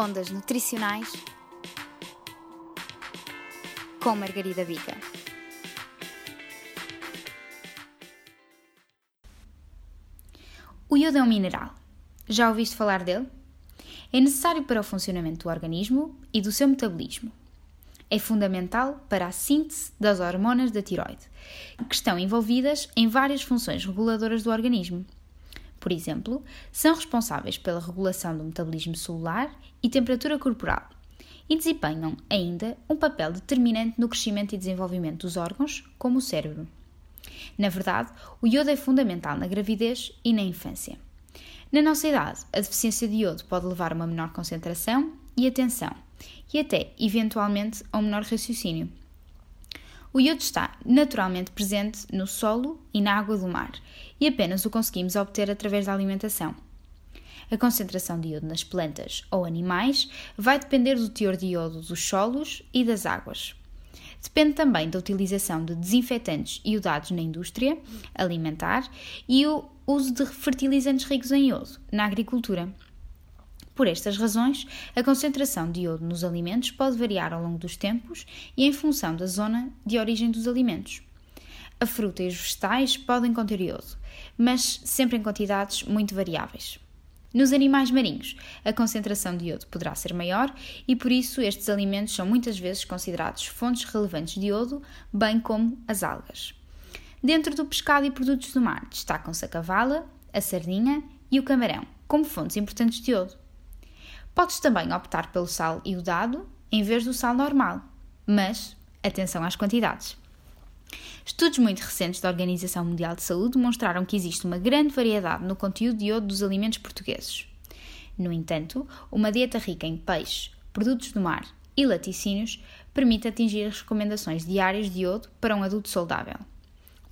Ondas Nutricionais com Margarida Bica. O iodo é um mineral. Já ouviste falar dele? É necessário para o funcionamento do organismo e do seu metabolismo. É fundamental para a síntese das hormonas da tiroide, que estão envolvidas em várias funções reguladoras do organismo. Por exemplo, são responsáveis pela regulação do metabolismo celular e temperatura corporal e desempenham ainda um papel determinante no crescimento e desenvolvimento dos órgãos, como o cérebro. Na verdade, o iodo é fundamental na gravidez e na infância. Na nossa idade, a deficiência de iodo pode levar a uma menor concentração e atenção, e até, eventualmente, a um menor raciocínio. O iodo está naturalmente presente no solo e na água do mar, e apenas o conseguimos obter através da alimentação. A concentração de iodo nas plantas ou animais vai depender do teor de iodo dos solos e das águas. Depende também da utilização de desinfetantes iodados na indústria alimentar e o uso de fertilizantes ricos em iodo na agricultura. Por estas razões, a concentração de iodo nos alimentos pode variar ao longo dos tempos e em função da zona de origem dos alimentos. A fruta e os vegetais podem conter iodo, mas sempre em quantidades muito variáveis. Nos animais marinhos, a concentração de iodo poderá ser maior e por isso estes alimentos são muitas vezes considerados fontes relevantes de iodo, bem como as algas. Dentro do pescado e produtos do mar, destacam-se a cavala, a sardinha e o camarão, como fontes importantes de iodo. Podes também optar pelo sal iodado em vez do sal normal, mas atenção às quantidades. Estudos muito recentes da Organização Mundial de Saúde demonstraram que existe uma grande variedade no conteúdo de iodo dos alimentos portugueses. No entanto, uma dieta rica em peixe, produtos do mar e laticínios permite atingir as recomendações diárias de iodo para um adulto saudável.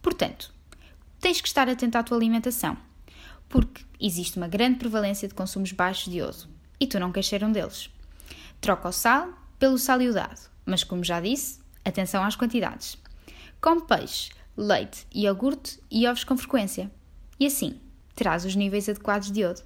Portanto, tens que estar atento à tua alimentação, porque existe uma grande prevalência de consumos baixos de iodo e tu não queres ser um deles. Troca o sal pelo sal iodado, mas como já disse, atenção às quantidades. Come peixe, leite, iogurte e ovos com frequência. E assim, terás os níveis adequados de iodo.